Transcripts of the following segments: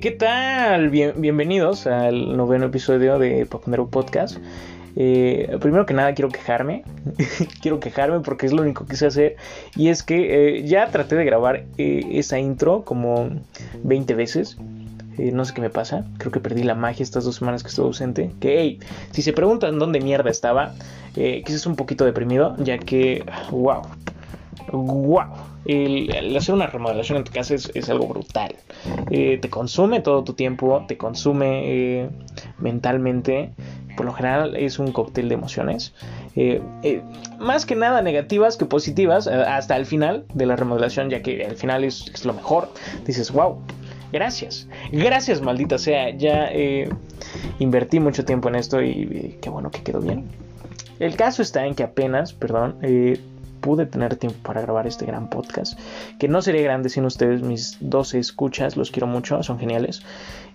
¿qué tal? bienvenidos al noveno episodio de Papandero Podcast. Eh, primero que nada quiero quejarme, quiero quejarme porque es lo único que sé hacer y es que eh, ya traté de grabar eh, esa intro como 20 veces. no sé qué me pasa, creo que perdí la magia estas dos semanas que estuve ausente. Que, hey, si se preguntan dónde mierda estaba, quizás un poquito deprimido, ya que, wow, wow, el, hacer una remodelación en tu casa es, algo brutal. Eh, te consume todo tu tiempo, te consume eh, mentalmente. Por lo general es un cóctel de emociones. Eh, más que nada negativas que positivas hasta el final de la remodelación, ya que al final es, lo mejor. Dices, wow, gracias. Gracias, maldita sea. Ya invertí mucho tiempo en esto y qué bueno que quedó bien. El caso está en que apenas, perdón, pude tener tiempo para grabar este gran podcast. Que no sería grande sin ustedes, mis 12 escuchas, los quiero mucho, son geniales.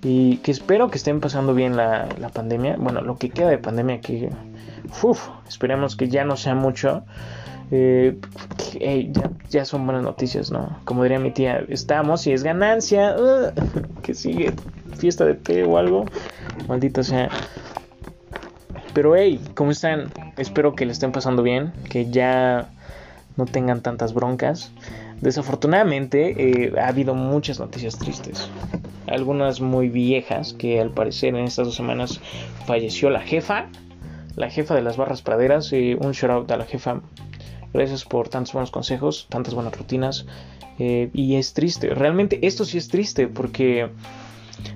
Y que espero que estén pasando bien la, pandemia. Bueno, lo que queda de pandemia, que esperemos que ya no sea mucho. Eh, ya, son buenas noticias, ¿no? Como diría mi tía, estamos y es ganancia. que sigue fiesta de té o algo. Maldito sea. Pero hey, ¿cómo están? Espero que le estén pasando bien, que ya no tengan tantas broncas. Desafortunadamente eh, ha habido muchas noticias tristes. Algunas muy viejas que al parecer en estas dos semanas falleció la jefa. La jefa de las barras praderas. Eh, un shout out a la jefa. Gracias por tantos buenos consejos, tantas buenas rutinas. Eh, y es triste. Realmente esto sí es triste porque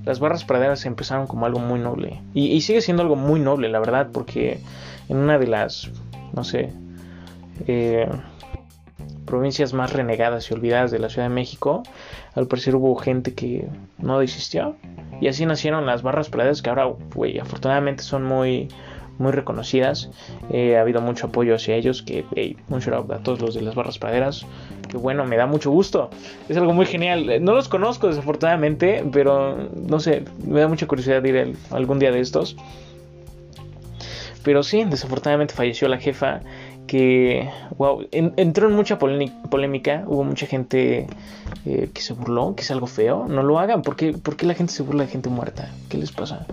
las barras praderas empezaron como algo muy noble. Y, y sigue siendo algo muy noble, la verdad. Porque en una de las, no sé, eh, provincias más renegadas y olvidadas de la Ciudad de México, al parecer hubo gente que no desistió. Y así nacieron las barras praderas que ahora, güey, afortunadamente son muy, muy reconocidas. Eh, ha habido mucho apoyo hacia ellos. Que, hey, shout a todos los de las barras praderas. Que bueno, me da mucho gusto. Es algo muy genial. No los conozco desafortunadamente, pero no sé, me da mucha curiosidad ir algún día de estos. Pero sí, desafortunadamente falleció la jefa que wow, entró en mucha polémica, hubo mucha gente eh, que se burló, que es algo feo, no lo hagan, ¿por qué, la gente se burla de gente muerta? ¿Qué les pasa?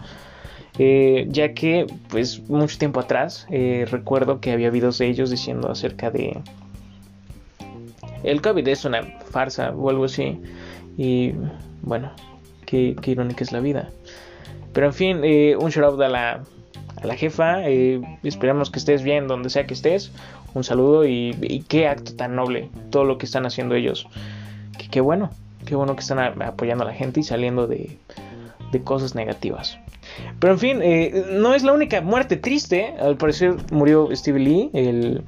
Eh, ya que pues mucho tiempo atrás eh, recuerdo que había videos de ellos diciendo acerca de el COVID es una farsa o algo así y bueno, qué, irónica es la vida. Pero en fin, un shout out a la a la jefa. Eh, esperemos que estés bien donde sea que estés. Un saludo y, qué acto tan noble todo lo que están haciendo ellos. Qué bueno, qué bueno que están apoyando a la gente y saliendo de, cosas negativas. Pero en fin, eh, no es la única muerte triste. Al parecer murió Steve Lee, el,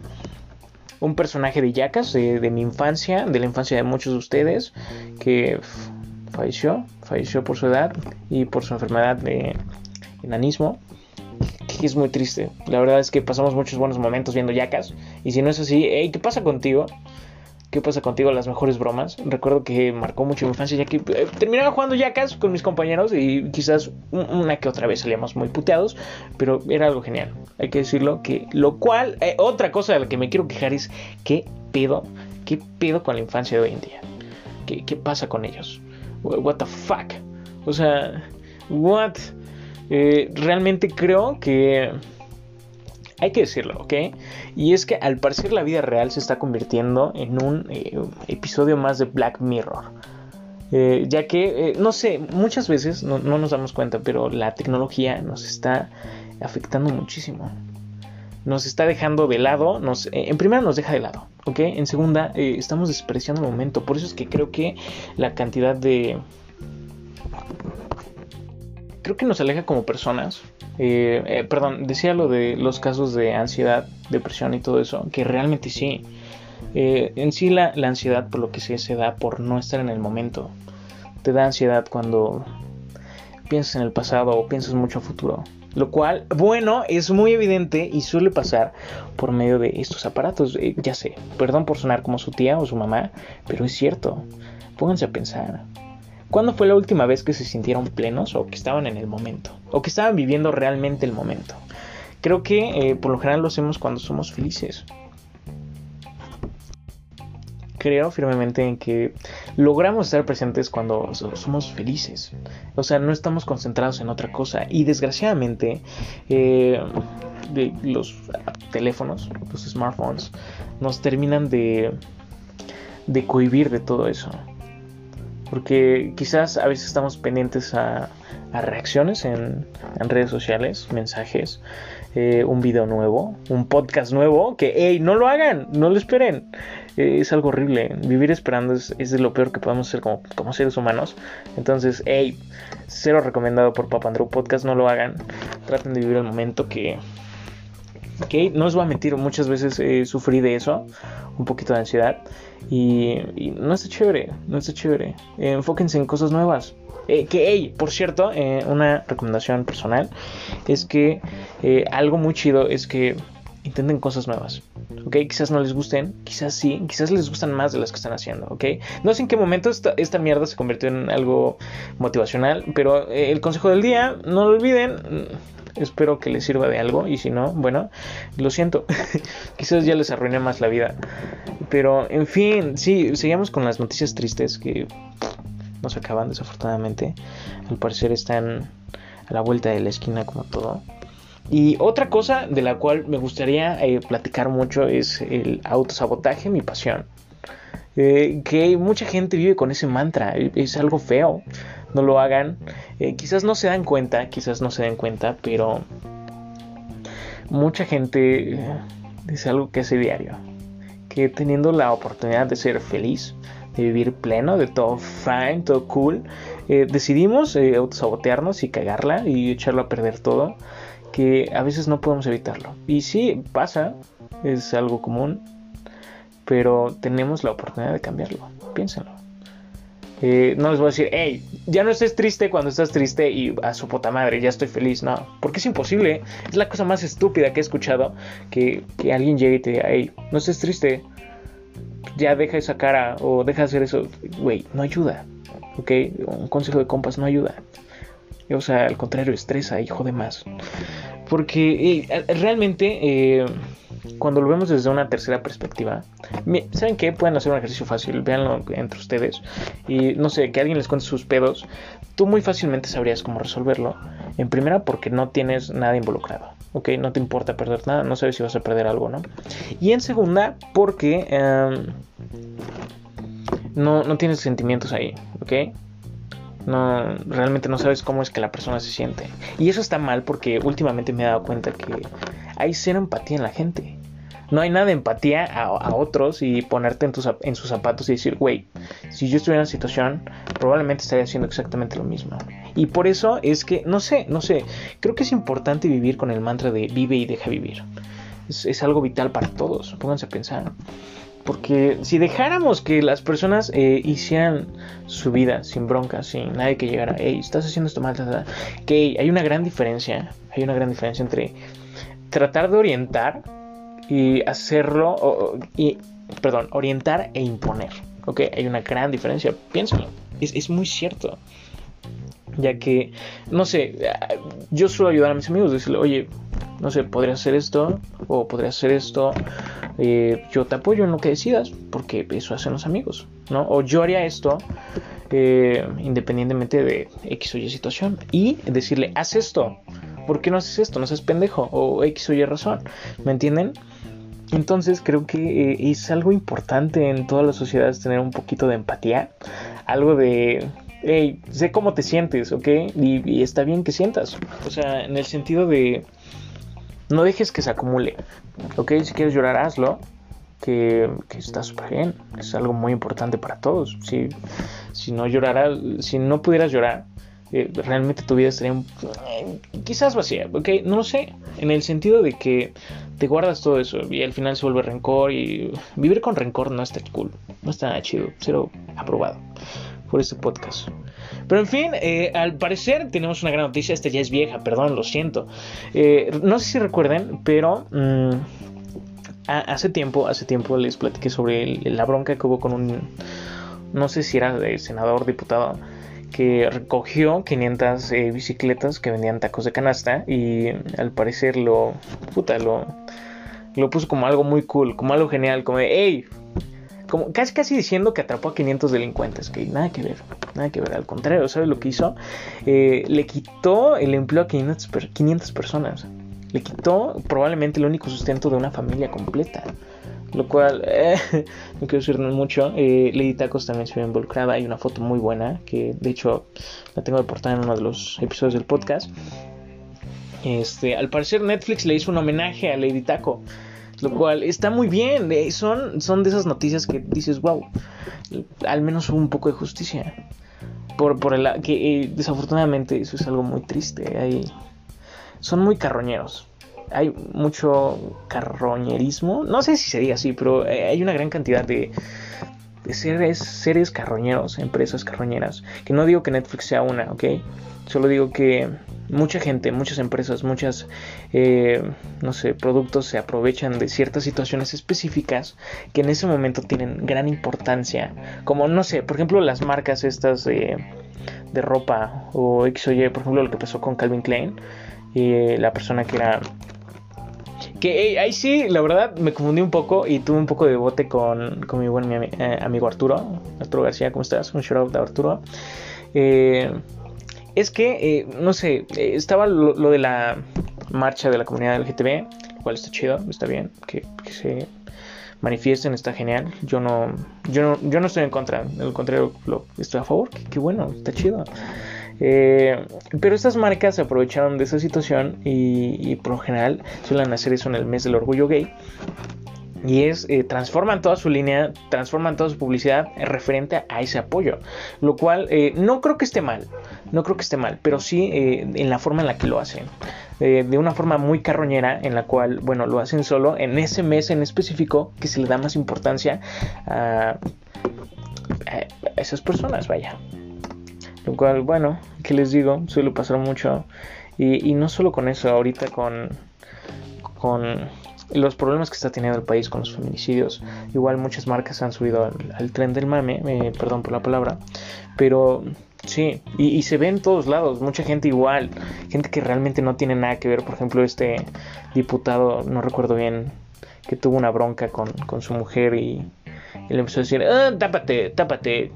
un personaje de Yacas de, mi infancia, de la infancia de muchos de ustedes, que falleció, falleció por su edad y por su enfermedad de enanismo es muy triste. La verdad es que pasamos muchos buenos momentos viendo Yacas. Y si no es así, ¿qué pasa contigo? ¿Qué pasa contigo? Las mejores bromas. Recuerdo que marcó mucho mi infancia ya que eh, terminaba jugando Yacas con mis compañeros y quizás una que otra vez salíamos muy puteados, pero era algo genial. Hay que decirlo que lo cual, eh, otra cosa de la que me quiero quejar es qué pedo, qué pedo con la infancia de hoy en día. ¿Qué, qué pasa con ellos? What the fuck? O sea, what? Eh, realmente creo que hay que decirlo, ¿ok? Y es que al parecer la vida real se está convirtiendo en un eh, episodio más de Black Mirror. Eh, ya que, no sé, muchas veces no, nos damos cuenta, pero la tecnología nos está afectando muchísimo. Nos está dejando de lado, nos, en primera nos deja de lado, ¿ok? En segunda, estamos despreciando el momento. Por eso es que creo que la cantidad de creo que nos aleja como personas. Eh, eh, perdón, decía lo de los casos de ansiedad, depresión y todo eso, que realmente sí. Eh, en sí la, ansiedad por lo que se, se da por no estar en el momento. Te da ansiedad cuando piensas en el pasado o piensas mucho a futuro. Lo cual, bueno, es muy evidente y suele pasar por medio de estos aparatos. ya sé, perdón por sonar como su tía o su mamá, pero es cierto. Pónganse a pensar. ¿Cuándo fue la última vez que se sintieron plenos o que estaban en el momento? O que estaban viviendo realmente el momento. Creo que eh, por lo general lo hacemos cuando somos felices. Creo firmemente en que logramos estar presentes cuando somos felices. O sea, no estamos concentrados en otra cosa. Y desgraciadamente, eh, los teléfonos, los smartphones, nos terminan de, de cohibir de todo eso. Porque quizás a veces estamos pendientes a, reacciones en, redes sociales, mensajes, eh, un video nuevo, un podcast nuevo, que, hey, no lo hagan, no lo esperen. Eh, es algo horrible. Vivir esperando es, de lo peor que podemos hacer como, como seres humanos. Entonces, hey, cero recomendado por Papandrew Podcast, no lo hagan. Traten de vivir el momento que, que no os voy a mentir, muchas veces sufrí de eso, un poquito de ansiedad. Y, no está chévere, no está chévere. enfóquense en cosas nuevas. Eh, que, hey, por cierto, eh, una recomendación personal es que eh, algo muy chido es que intenten cosas nuevas. ¿ok? Quizás no les gusten, quizás sí, quizás les gustan más de las que están haciendo, ¿ok? No sé en qué momento esta, esta mierda se convirtió en algo motivacional, pero el consejo del día, no lo olviden, espero que les sirva de algo y si no, bueno, lo siento, quizás ya les arruiné más la vida. Pero, en fin, sí, seguimos con las noticias tristes que no se acaban desafortunadamente. Al parecer están a la vuelta de la esquina como todo. Y otra cosa de la cual me gustaría eh, platicar mucho es el autosabotaje, mi pasión. Eh, que mucha gente vive con ese mantra, es algo feo no lo hagan. Eh, quizás no se dan cuenta, quizás no se den cuenta, pero mucha gente eh, dice algo que hace diario. Que teniendo la oportunidad de ser feliz, de vivir pleno, de todo fine, todo cool, eh, decidimos autosabotearnos y cagarla y echarlo a perder todo, que a veces no podemos evitarlo. Y sí, pasa, es algo común, pero tenemos la oportunidad de cambiarlo. Piénsenlo. Eh, no les voy a decir, hey, ya no estés triste cuando estás triste y a su puta madre, ya estoy feliz. No, porque es imposible. Es la cosa más estúpida que he escuchado que, alguien llegue y te diga, hey, no estés triste, ya deja esa cara o deja de hacer eso. Güey, no ayuda. ¿Ok? Un consejo de compas no ayuda. O sea, al contrario, estresa, hijo de más. Porque realmente, eh, cuando lo vemos desde una tercera perspectiva, ¿saben qué? Pueden hacer un ejercicio fácil, véanlo entre ustedes. Y no sé, que alguien les cuente sus pedos. Tú muy fácilmente sabrías cómo resolverlo. En primera, porque no tienes nada involucrado. ¿ok? No te importa perder nada, no sabes si vas a perder algo, ¿no? Y en segunda, porque em, no, no tienes sentimientos ahí, ¿ok? No realmente no sabes cómo es que la persona se siente y eso está mal porque últimamente me he dado cuenta que hay cero empatía en la gente no hay nada de empatía a, otros y ponerte en, tus, en sus zapatos y decir, güey, si yo estuviera en una situación, probablemente estaría haciendo exactamente lo mismo. Y por eso es que, no sé, no sé, creo que es importante vivir con el mantra de vive y deja vivir. Es algo vital para todos, pónganse a pensar. Porque si dejáramos que las personas eh, hicieran su vida sin bronca, sin nadie que llegara, hey, estás haciendo esto mal, que hay una gran diferencia, hay una gran diferencia entre tratar de orientar y hacerlo, y, perdón, orientar e imponer. Ok, hay una gran diferencia, piénsalo, es, es muy cierto. Ya que, no sé, yo suelo ayudar a mis amigos, decirle, oye, no sé, podría hacer esto o podría hacer esto. Eh, yo te apoyo en lo que decidas porque eso hacen los amigos, ¿no? O yo haría esto eh, independientemente de X o Y situación y decirle, haz esto. ¿Por qué no haces esto? No seas pendejo o X o Y razón. ¿Me entienden? Entonces creo que eh, es algo importante en todas las sociedades tener un poquito de empatía, algo de hey, sé cómo te sientes, ¿ok? Y, y, está bien que sientas. O sea, en el sentido de no dejes que se acumule. Ok, si quieres llorar, hazlo. Que, está súper bien. Es algo muy importante para todos. Si, si no lloraras, si no pudieras llorar, eh, realmente tu vida estaría eh, quizás vacía, ok, no sé, en el sentido de que te guardas todo eso y al final se vuelve rencor y vivir con rencor no está cool, no está chido, cero aprobado por este podcast. Pero en fin, eh, al parecer tenemos una gran noticia. Esta ya es vieja, perdón, lo siento. Eh, no sé si recuerden, pero mm, hace tiempo, hace tiempo les platiqué sobre la bronca que hubo con un, no sé si era de senador, diputado, que recogió 500 eh, bicicletas que vendían tacos de canasta y al parecer lo, puta, lo, lo puso como algo muy cool, como algo genial, como de, hey, casi casi diciendo que atrapó a 500 delincuentes, que nada que ver, nada que ver, al contrario, ¿sabes lo que hizo? Eh, le quitó el empleo a 500, 500 personas, le quitó probablemente el único sustento de una familia completa. Lo cual, eh, no quiero decir mucho. Eh, Lady Tacos también se involucrada. Hay una foto muy buena que, de hecho, la tengo de portada en uno de los episodios del podcast. Este, al parecer, Netflix le hizo un homenaje a Lady Taco. Lo cual está muy bien. Eh, son, son de esas noticias que dices, wow, al menos hubo un poco de justicia. Por, por el que eh, desafortunadamente eso es algo muy triste. Hay, son muy carroñeros. Hay mucho carroñerismo. No sé si sería así, pero eh, hay una gran cantidad de, seres, seres carroñeros, empresas carroñeras. Que no digo que Netflix sea una, ¿ok? Solo digo que mucha gente, muchas empresas, muchas, eh, no sé, productos se aprovechan de ciertas situaciones específicas que en ese momento tienen gran importancia. Como, no sé, por ejemplo, las marcas estas de, de ropa o X o Y, por ejemplo, lo que pasó con Calvin Klein, y la persona que era que ahí sí, la verdad, me confundí un poco y tuve un poco de bote con, con mi buen eh, amigo Arturo. Arturo García, ¿cómo estás? Un shout out de Arturo. Eh, es que, eh, no sé, eh, estaba lo, de la marcha de la comunidad LGTB, lo cual está chido, está bien, que, se manifiesten, está genial. Yo no, yo no, yo no estoy en contra, al contrario, estoy a favor, qué bueno, está chido. Eh, pero estas marcas se aprovecharon de esa situación y, y, por lo general suelen hacer eso en el mes del orgullo gay. Y es eh, transforman toda su línea, transforman toda su publicidad referente a ese apoyo, lo cual eh, no creo que esté mal, no creo que esté mal, pero sí eh, en la forma en la que lo hacen, de una forma muy carroñera en la cual, bueno, lo hacen solo en ese mes en específico que se le da más importancia a, esas personas, vaya. Lo cual, bueno, que les digo, suele pasar mucho. Y, y no solo con eso, ahorita con con los problemas que está teniendo el país con los feminicidios. Igual muchas marcas han subido al, tren del mame, eh, perdón por la palabra, pero sí, y, se ve en todos lados, mucha gente igual, gente que realmente no tiene nada que ver, por ejemplo este diputado, no recuerdo bien, que tuvo una bronca con, su mujer y, le empezó a decir, ah, tápate, tápate,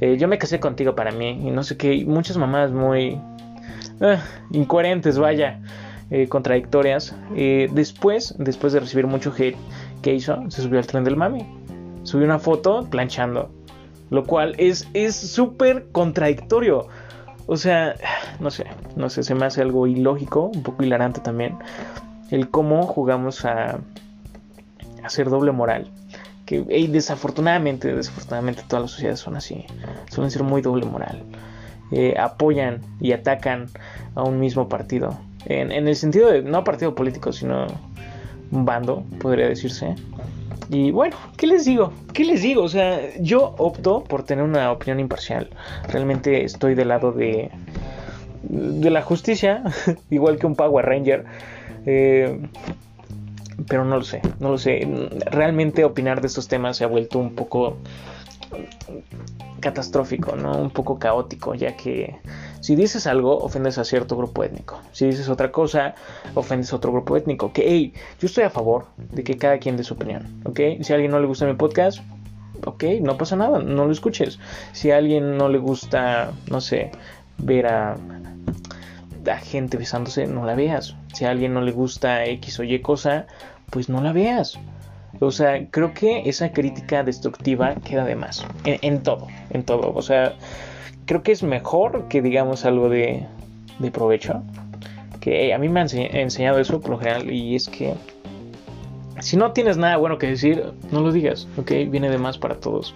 eh, yo me casé contigo para mí, y no sé qué, muchas mamás muy ah, incoherentes, vaya. Eh, contradictorias. Eh, después, después de recibir mucho hate, ¿qué hizo? Se subió al tren del mami. Subió una foto planchando. Lo cual es súper contradictorio. O sea, no sé, no sé, se me hace algo ilógico, un poco hilarante también. El cómo jugamos a, hacer doble moral. Que desafortunadamente, desafortunadamente todas las sociedades son así. Suelen ser muy doble moral. Eh, apoyan y atacan a un mismo partido en, el sentido de no partido político, sino bando, podría decirse. Y bueno, ¿qué les digo? ¿Qué les digo? O sea, yo opto por tener una opinión imparcial. Realmente estoy del lado de, de la justicia, igual que un Power Ranger. Eh, pero no lo sé, no lo sé. Realmente opinar de estos temas se ha vuelto un poco catastrófico, ¿no? Un poco caótico, ya que si dices algo, ofendes a cierto grupo étnico. Si dices otra cosa, ofendes a otro grupo étnico. Que, hey, yo estoy a favor de que cada quien dé su opinión, ¿ok? Si a alguien no le gusta mi podcast, ok, no pasa nada, no lo escuches. Si a alguien no le gusta, no sé, ver a, a gente besándose, no la veas. Si a alguien no le gusta X o Y cosa, pues no la veas. O sea, creo que esa crítica destructiva queda de más. En, todo, en todo. O sea, creo que es mejor que digamos algo de, de provecho. Que a mí me han enseñado eso por lo general y es que si no tienes nada bueno que decir, no lo digas, ¿ok? Viene de más para todos.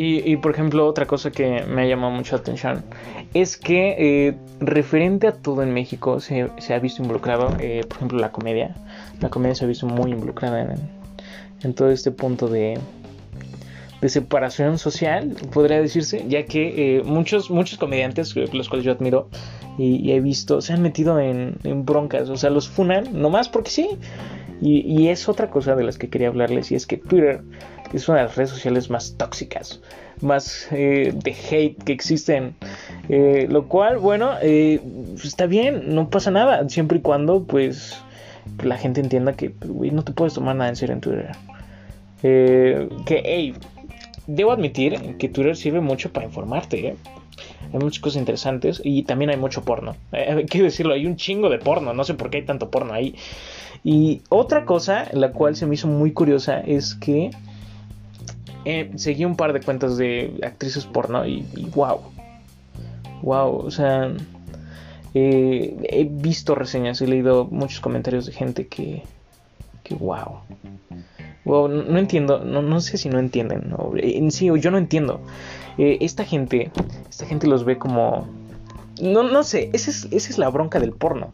Y, por ejemplo, otra cosa que me ha llamado mucho la atención es que eh, referente a todo en México se, ha visto involucrado, eh, por ejemplo, la comedia. La comedia se ha visto muy involucrada en, en todo este punto de, de separación social, podría decirse, ya que eh, muchos, muchos comediantes, eh, los cuales yo admiro y, he visto, se han metido en, broncas, o sea, los funan nomás porque sí. Y, es otra cosa de las que quería hablarles, y es que Twitter es una de las redes sociales más tóxicas, más eh, de hate que existen. lo cual, bueno, está bien, no pasa nada, siempre y cuando, pues, la gente entienda que, no te puedes tomar nada en serio en Twitter. Eh, que, hey, debo admitir que Twitter sirve mucho para informarte, ¿eh? Hay muchas cosas interesantes y también hay mucho porno. Eh, quiero decirlo, hay un chingo de porno, no sé por qué hay tanto porno ahí. Y otra cosa, la cual se me hizo muy curiosa, es que eh, seguí un par de cuentas de actrices porno y, wow. Wow, o sea, eh, he visto reseñas, he leído muchos comentarios de gente que, que wow. Wow, no, entiendo, no, no, sé si no entienden. en sí, yo no entiendo. Eh, esta gente, esta gente los ve como... No, no sé, esa es, esa es la bronca del porno.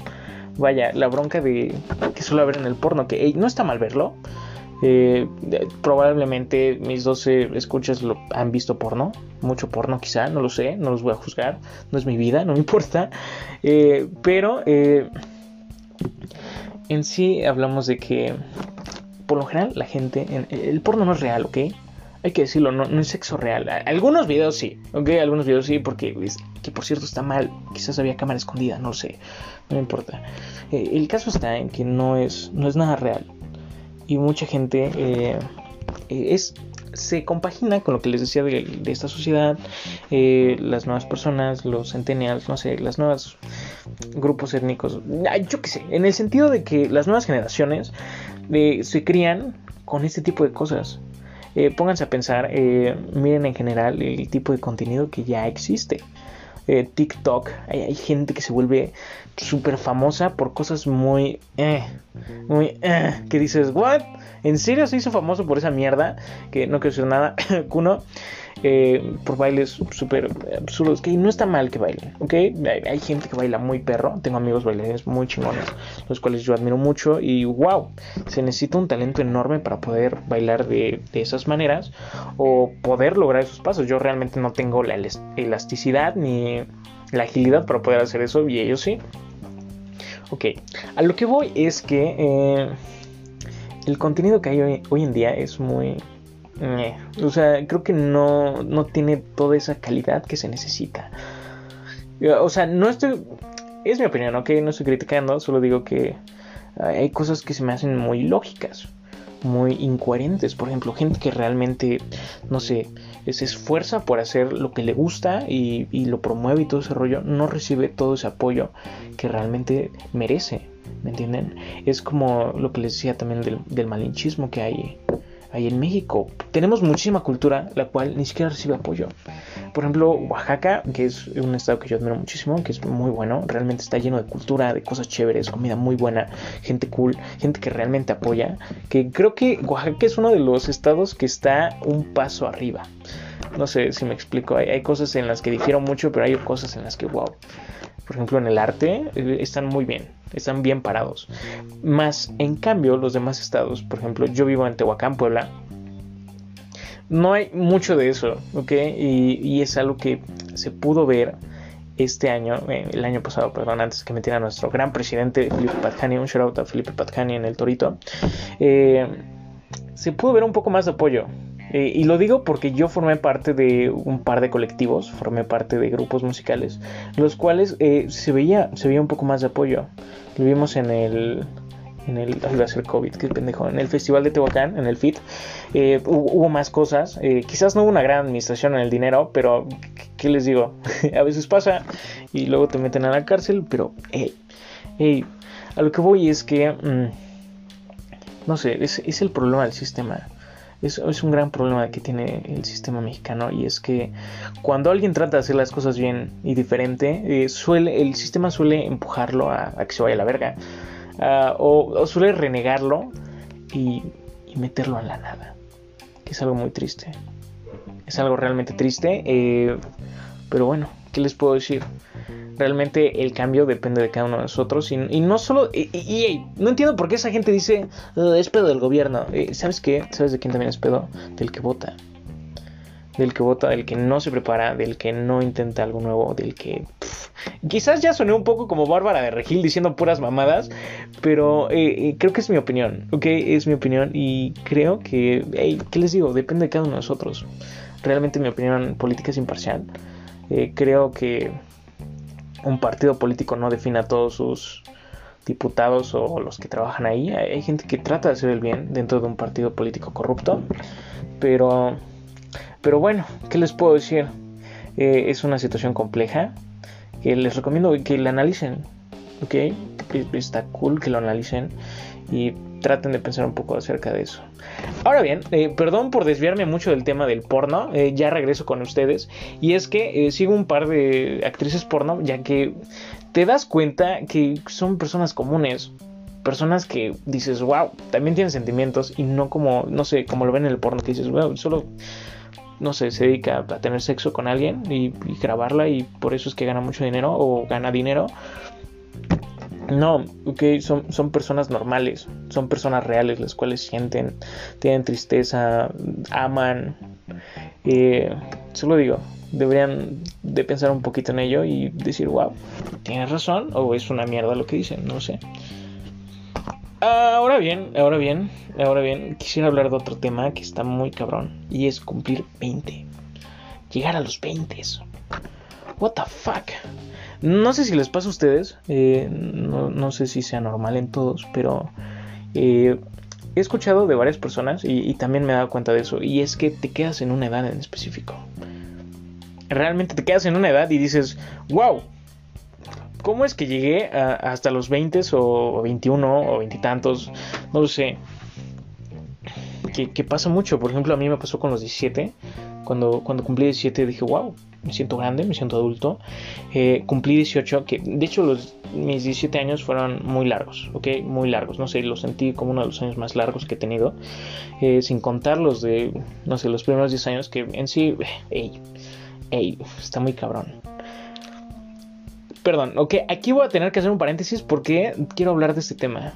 Vaya, la bronca de que suele haber en el porno, que no está mal verlo. Eh, probablemente mis 12 escuchas lo han visto porno, mucho porno quizá, no lo sé, no los voy a juzgar, no es mi vida, no me importa. Eh, pero en sí hablamos de que por lo general la gente, el porno no es real, ¿ok? Hay que decirlo, no, es sexo real. Algunos videos sí, ok, algunos videos sí, porque que por cierto está mal, quizás había cámara escondida, no sé, no importa. Eh, el caso está en que no es, no es nada real y mucha gente eh, eh, es se compagina con lo que les decía de, esta sociedad, las nuevas personas, los centennials, no sé, las nuevas grupos étnicos, yo qué sé, en el sentido de que las nuevas generaciones se crían con este tipo de cosas. Eh, pónganse a pensar, eh, miren en general el tipo de contenido que ya existe. Eh, TikTok, hay, gente que se vuelve súper famosa por cosas muy, muy, que dices, ¿what? ¿En serio se hizo famoso por esa mierda? Que no quiero decir nada, Kuno. Eh, por bailes súper absurdos, que no está mal que bailen, ¿ok? Hay, gente que baila muy perro, tengo amigos bailarines muy chingones, los cuales yo admiro mucho y wow, se necesita un talento enorme para poder bailar de, esas maneras o poder lograr esos pasos. Yo realmente no tengo la elasticidad ni la agilidad para poder hacer eso y ellos sí. Ok, a lo que voy es que eh, el contenido que hay hoy en día es muy o sea, creo que no, no tiene toda esa calidad que se necesita. O sea, no estoy... Es mi opinión, ok, no estoy criticando, solo digo que hay cosas que se me hacen muy lógicas, muy incoherentes. Por ejemplo, gente que realmente, no sé, se esfuerza por hacer lo que le gusta y, lo promueve y todo ese rollo, no recibe todo ese apoyo que realmente merece. ¿Me entienden? Es como lo que les decía también del malinchismo que hay ahí en México. Tenemos muchísima cultura, la cual ni siquiera recibe apoyo. Por ejemplo, Oaxaca, que es un estado que yo admiro muchísimo, que es muy bueno, realmente está lleno de cultura, de cosas chéveres, comida muy buena, gente cool, gente que realmente apoya, que creo que Oaxaca es uno de los estados que está un paso arriba. No sé si me explico, hay, cosas en las que difiero mucho, pero hay cosas en las que, wow. Por ejemplo, en el arte eh, están muy bien están bien parados. Más, en cambio, los demás estados, por ejemplo, yo vivo en Tehuacán, Puebla, no hay mucho de eso, ¿ok? Y, es algo que se pudo ver este año, eh, el año pasado, perdón, antes que metiera a nuestro gran presidente Felipe Patjani, un shout out a Felipe Patjani en el Torito, eh, se pudo ver un poco más de apoyo eh, y lo digo porque yo formé parte de un par de colectivos, formé parte de grupos musicales, los cuales eh, se, veía, se veía un poco más de apoyo. Lo vimos en el, en el iba a COVID, qué pendejo, en el festival de Tehuacán, en el FIT, eh, hubo, más cosas, quizás no hubo una gran administración en el dinero, pero ¿qué les digo? a veces pasa y luego te meten a la cárcel, pero hey, a lo que voy es que, mm, no sé, es el problema del sistema es, un gran problema que tiene el sistema mexicano y es que cuando alguien trata de hacer las cosas bien y diferente, eh, suele, el sistema suele empujarlo a, que se vaya a la verga o, suele renegarlo y, meterlo en la nada, que es algo muy triste. Es algo realmente triste, eh, pero bueno, ¿qué les puedo decir? realmente el cambio depende de cada uno de nosotros y, no solo y, no entiendo por qué esa gente dice oh, es pedo del gobierno eh, sabes qué sabes de quién también es pedo del que vota. Del que vota del que no se prepara del que no intenta algo nuevo del que quizás ya soné un poco como Bárbara de Regil diciendo puras mamadas pero eh, eh, creo que es mi opinión ok es mi opinión y creo que hey, qué les digo depende de cada uno de nosotros. Realmente mi opinión política es imparcial creo que un partido político no defina todos sus, diputados o los que trabajan ahí. Hay gente que trata de hacer el bien dentro de un partido político corrupto. Pero, pero bueno, ¿qué les puedo decir? Eh, es una situación compleja. que les recomiendo que la analicen. ¿Ok? Está cool que lo analicen y traten de pensar un poco acerca de eso. Ahora bien, eh, perdón por desviarme mucho del tema del porno, eh, ya regreso con ustedes. Y es que sigo un par de actrices porno, ya que te das cuenta que son personas comunes, personas que dices, wow, también tienen sentimientos y no como, no sé, como lo ven en el porno, que dices, wow, solo, no sé, se dedica a tener sexo con alguien y, grabarla y por eso es que gana mucho dinero o gana dinero. No, ok, son, son personas normales, son personas reales, las cuales sienten, tienen tristeza, aman. Eh, solo digo, deberían de pensar un poquito en ello y decir, wow, tienes razón o es una mierda lo que dicen, no sé. Ahora bien, ahora bien, ahora bien, quisiera hablar de otro tema que está muy cabrón y es cumplir 20. Llegar a los 20. What the fuck. No sé si les pasa a ustedes, eh, no, sé si sea normal en todos, pero eh, he escuchado de varias personas y, y también me he dado cuenta de eso, y es que te quedas en una edad en específico realmente te quedas en una edad y dices, wow, ¿cómo es que llegué hasta los 20 o 21 o 20 y tantos? No lo sé. Que, pasa mucho, por ejemplo, a mí me pasó con los 17. Cuando, cuando cumplí 17 dije, wow, me siento grande, me siento adulto. Eh, cumplí 18, que de hecho los, mis 17 años fueron muy largos, ¿ok? Muy largos, no sé, los sentí como uno de los años más largos que he tenido. Eh, sin contar los de, no sé, los primeros 10 años que en sí, hey, Ey, está muy cabrón. Perdón, ok, aquí voy a tener que hacer un paréntesis porque quiero hablar de este tema.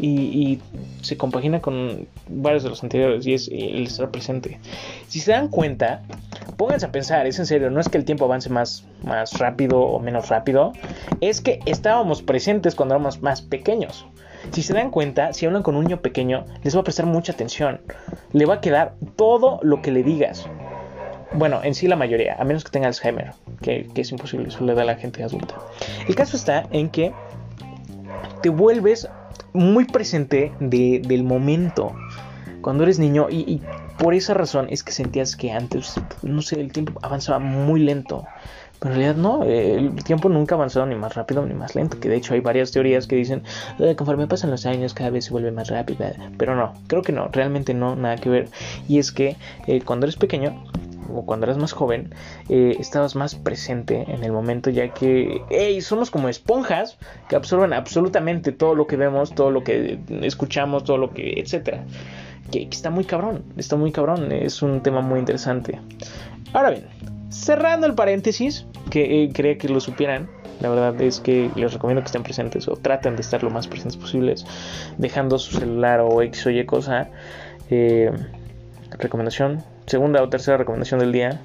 Y, se compagina con varios de los anteriores y es el estar presente. Si se dan cuenta, pónganse a pensar, es en serio, no es que el tiempo avance más, más rápido o menos rápido, es que estábamos presentes cuando éramos más pequeños. Si se dan cuenta, si hablan con un niño pequeño, les va a prestar mucha atención. Le va a quedar todo lo que le digas. Bueno, en sí la mayoría, a menos que tenga Alzheimer, que, es imposible, eso le da a la gente adulta. El caso está en que te vuelves muy presente del momento cuando eres niño y, por esa razón es que sentías que antes, no sé, el tiempo avanzaba muy lento. Pero en realidad no, el tiempo nunca ha avanzado ni más rápido ni más lento, que de hecho hay varias teorías que dicen, eh, conforme pasan los años cada vez se vuelve más rápido, pero no, creo que no, realmente no, nada que ver. Y es que eh, cuando eres pequeño o cuando eras más joven, eh, estabas más presente en el momento, ya que, hey, somos como esponjas que absorben absolutamente todo lo que vemos, todo lo que escuchamos, todo lo que, etcétera. Que, está muy cabrón, está muy cabrón, es un tema muy interesante. Ahora bien, cerrando el paréntesis, que eh, quería que lo supieran, la verdad es que les recomiendo que estén presentes o traten de estar lo más presentes posibles, dejando su celular o X o Y cosa. Eh, recomendación, segunda o tercera recomendación del día.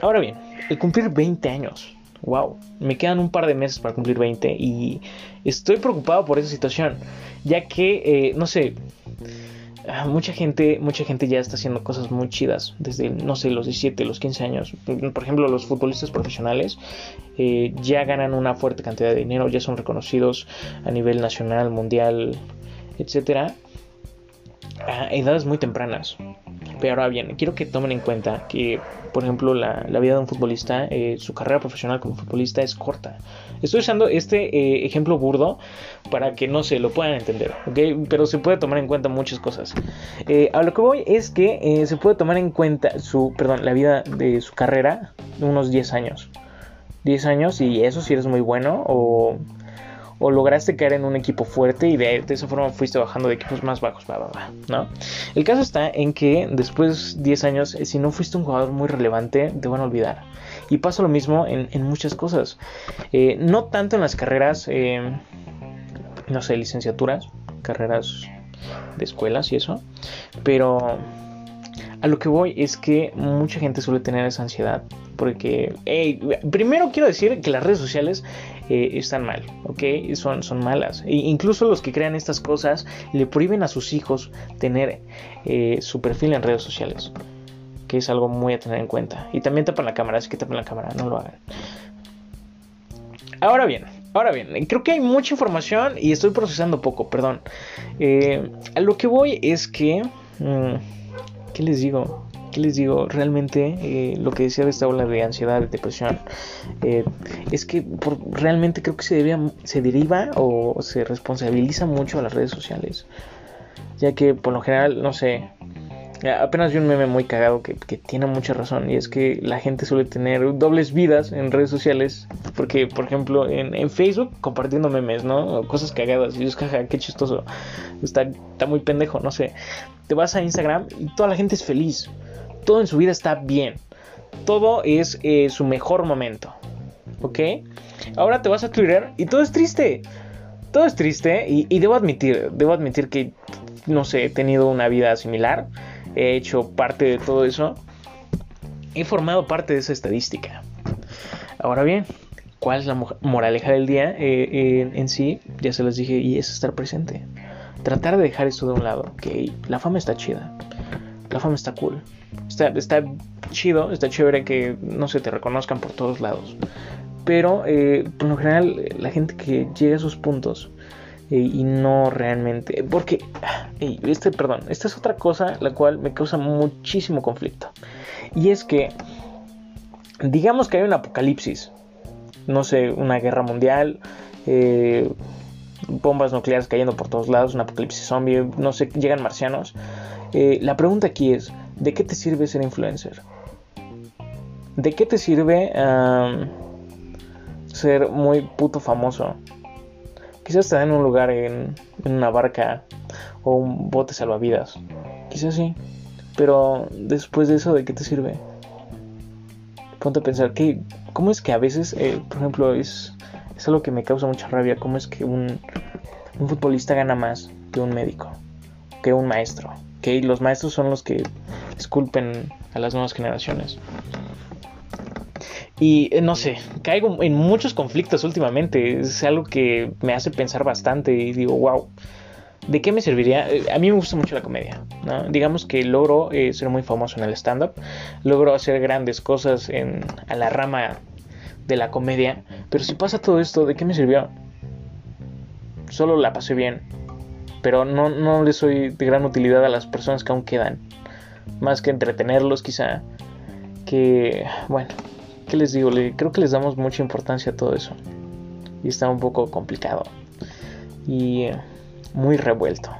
Ahora bien, el cumplir 20 años. Wow, me quedan un par de meses para cumplir 20 y estoy preocupado por esa situación, ya que, eh, no sé, ah, mucha gente, mucha gente ya está haciendo cosas muy chidas desde, no sé, los 17, los 15 años. Por ejemplo, los futbolistas profesionales eh, ya ganan una fuerte cantidad de dinero, ya son reconocidos a nivel nacional, mundial, etcétera, a edades muy tempranas. Pero ahora bien, quiero que tomen en cuenta que, por ejemplo, la, vida de un futbolista, eh, su carrera profesional como futbolista es corta. Estoy usando este eh, ejemplo burdo para que no se lo puedan entender, ¿ok? Pero se puede tomar en cuenta muchas cosas. Eh, a lo que voy es que se puede tomar en cuenta su, perdón, la vida de su carrera unos 10 años. 10 años y eso si eres muy bueno o o lograste caer en un equipo fuerte y de, esa forma fuiste bajando de equipos más bajos, ¿no? El caso está en que después de 10 años, si no fuiste un jugador muy relevante, te van a olvidar. Y pasa lo mismo en, muchas cosas. Eh, no tanto en las carreras, eh, no sé, licenciaturas, carreras de escuelas y eso, pero a lo que voy es que mucha gente suele tener esa ansiedad. Porque, primero quiero decir que las redes sociales eh, están mal, ¿ok? Son, son malas. E incluso los que crean estas cosas le prohíben a sus hijos tener eh, su perfil en redes sociales, que es algo muy a tener en cuenta. Y también tapan la cámara, así que tapan la cámara, no lo hagan. Ahora bien, Ahora bien, creo que hay mucha información y estoy procesando poco, perdón. Eh, a lo que voy es que... Mm, ¿Qué les digo? ¿Qué les digo? Realmente eh, lo que decía de esta ola de ansiedad, de depresión, eh, es que realmente creo que se, se deriva o se responsabiliza mucho a las redes sociales. Ya que por lo general, no sé, apenas vi un meme muy cagado que, tiene mucha razón y es que la gente suele tener dobles vidas en redes sociales porque por ejemplo en, Facebook compartiendo memes no cosas cagadas y es jaja qué chistoso está, está muy pendejo no sé te vas a Instagram y toda la gente es feliz todo en su vida está bien. Todo es eh, su mejor momento. ¿Ok? Ahora te vas a Twitter y todo es triste. Todo es triste y, debo admitir, debo admitir que, no sé, he tenido una vida similar. He hecho parte de todo eso. He formado parte de esa estadística. Ahora bien, ¿cuál es la moraleja del día eh, en sí? Ya se los dije y es estar presente. Tratar de dejar esto de un lado. Que la fama está chida. La fama está cool está, chido, está chévere que no se te reconozcan por todos lados. Pero eh, por lo general la gente que llega a esos puntos y no realmente... Porque, este, perdón, esta es otra cosa la cual me causa muchísimo conflicto. Y es que, digamos que hay un apocalipsis, no sé, una guerra mundial, eh, bombas nucleares cayendo por todos lados, un apocalipsis zombie, no sé, llegan marcianos. la pregunta aquí es, ¿de qué te sirve ser influencer? ¿De qué te sirve ser muy puto famoso? Quizás te en un lugar en, una barca o un bote salvavidas. Quizás sí. Pero después de eso, ¿de qué te sirve? Ponte a pensar que, ¿cómo es que a veces, eh, por ejemplo, es, es algo que me causa mucha rabia? ¿Cómo es que un, un futbolista gana más que un médico? Que un maestro. Que los maestros son los que disculpen a las nuevas generaciones. Y eh, no sé, caigo en muchos conflictos últimamente. Es algo que me hace pensar bastante y digo, wow, ¿de qué me serviría? Eh, a mí me gusta mucho la comedia. Digamos que logro eh, ser muy famoso en el stand-up, logro hacer grandes cosas en, a la rama de la comedia. Pero si pasa todo esto, ¿de qué me sirvió? Solo la pasé bien. Pero no, no le soy de gran utilidad a las personas que aún quedan más que entretenerlos quizá. Que, bueno, ¿qué les digo? creo que les damos mucha importancia a todo eso. Y está un poco complicado. Y muy revuelto.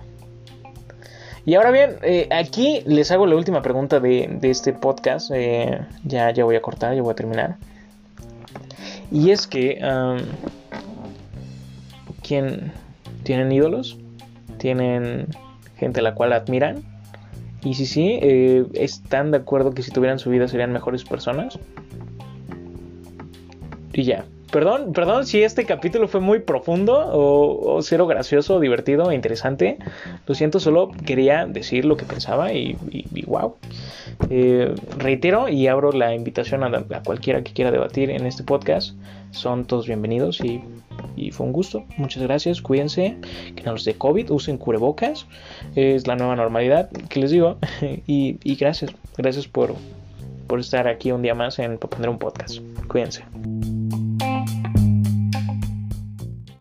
Y ahora bien, eh, aquí les hago la última pregunta de, este podcast. Eh, ya, ya voy a cortar, ya voy a terminar. Y es que... ¿Quién tienen ídolos? ¿Tienen gente a la cual admiran? Y si sí, eh, ¿están de acuerdo que si tuvieran su vida serían mejores personas? Y ya. Perdón, perdón si este capítulo fue muy profundo o, cero gracioso, divertido, interesante. Lo siento, solo quería decir lo que pensaba y, wow. Eh, reitero y abro la invitación a, cualquiera que quiera debatir en este podcast. Son todos bienvenidos y, fue un gusto. Muchas gracias, cuídense, que no los de COVID, usen cubrebocas. Es la nueva normalidad que les digo. y, y gracias, gracias por, por estar aquí un día más en Papandero un Podcast. Cuídense.